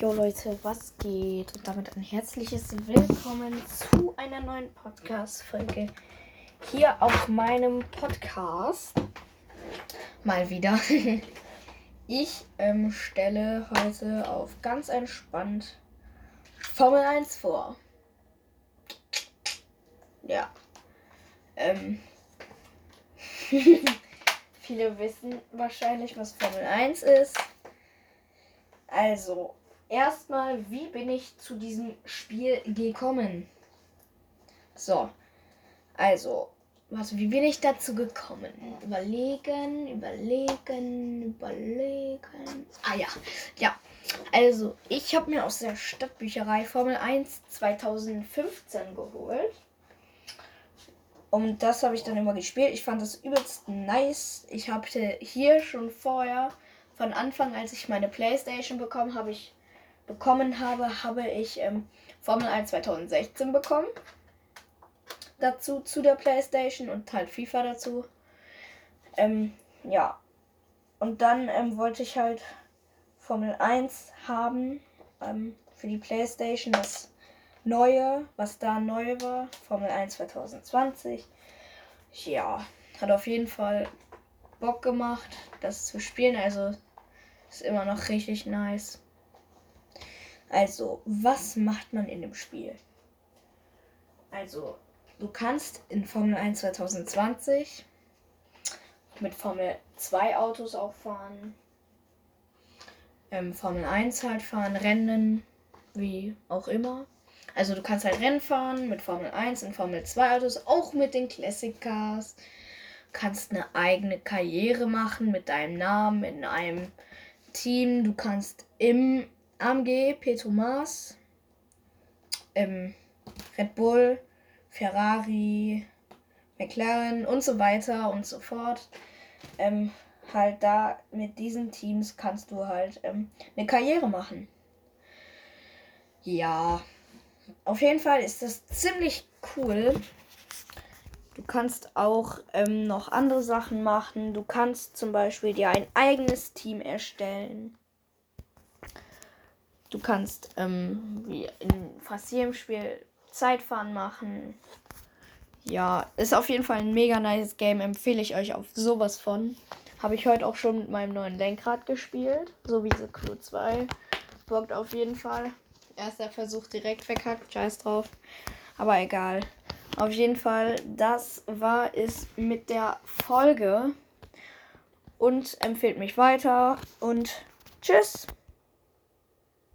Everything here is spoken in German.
Jo Leute, was geht? Und damit ein herzliches Willkommen zu einer neuen Podcast-Folge hier auf meinem Podcast. Mal wieder. Ich ähm, stelle heute auf ganz entspannt Formel 1 vor. Ja. Ähm. Viele wissen wahrscheinlich, was Formel 1 ist. Also, erstmal, wie bin ich zu diesem Spiel gekommen? So, also, was, wie bin ich dazu gekommen? Überlegen, überlegen, überlegen. Ah ja, ja. Also, ich habe mir aus der Stadtbücherei Formel 1 2015 geholt. Und das habe ich dann immer gespielt. Ich fand das übelst nice. Ich hatte hier schon vorher, von Anfang, als ich meine Playstation bekommen habe, ich bekommen habe, habe ich ähm, Formel 1 2016 bekommen. Dazu zu der Playstation und halt FIFA dazu. Ähm, ja. Und dann ähm, wollte ich halt Formel 1 haben ähm, für die Playstation. Das Neue, was da neu war, Formel 1 2020. Ja, hat auf jeden Fall Bock gemacht, das zu spielen. Also ist immer noch richtig nice. Also, was macht man in dem Spiel? Also, du kannst in Formel 1 2020 mit Formel 2 Autos auch fahren. Ähm, Formel 1 halt fahren, Rennen, wie auch immer. Also du kannst halt Rennen fahren mit Formel 1 und Formel 2 Autos, auch mit den Classic Cars. Kannst eine eigene Karriere machen mit deinem Namen in einem Team. Du kannst im AMG, Petromas, im Red Bull, Ferrari, McLaren und so weiter und so fort. Ähm, halt da mit diesen Teams kannst du halt ähm, eine Karriere machen. Ja, auf jeden Fall ist das ziemlich cool. Du kannst auch ähm, noch andere Sachen machen. Du kannst zum Beispiel dir ein eigenes Team erstellen. Du kannst ähm, wie in fast jedem Spiel Zeitfahren machen. Ja, ist auf jeden Fall ein mega nice Game. Empfehle ich euch auf sowas von. Habe ich heute auch schon mit meinem neuen Lenkrad gespielt. So wie The Clue 2. Bockt auf jeden Fall. Erster Versuch direkt verkackt. Scheiß drauf. Aber egal. Auf jeden Fall, das war es mit der Folge. Und empfehlt mich weiter. Und tschüss.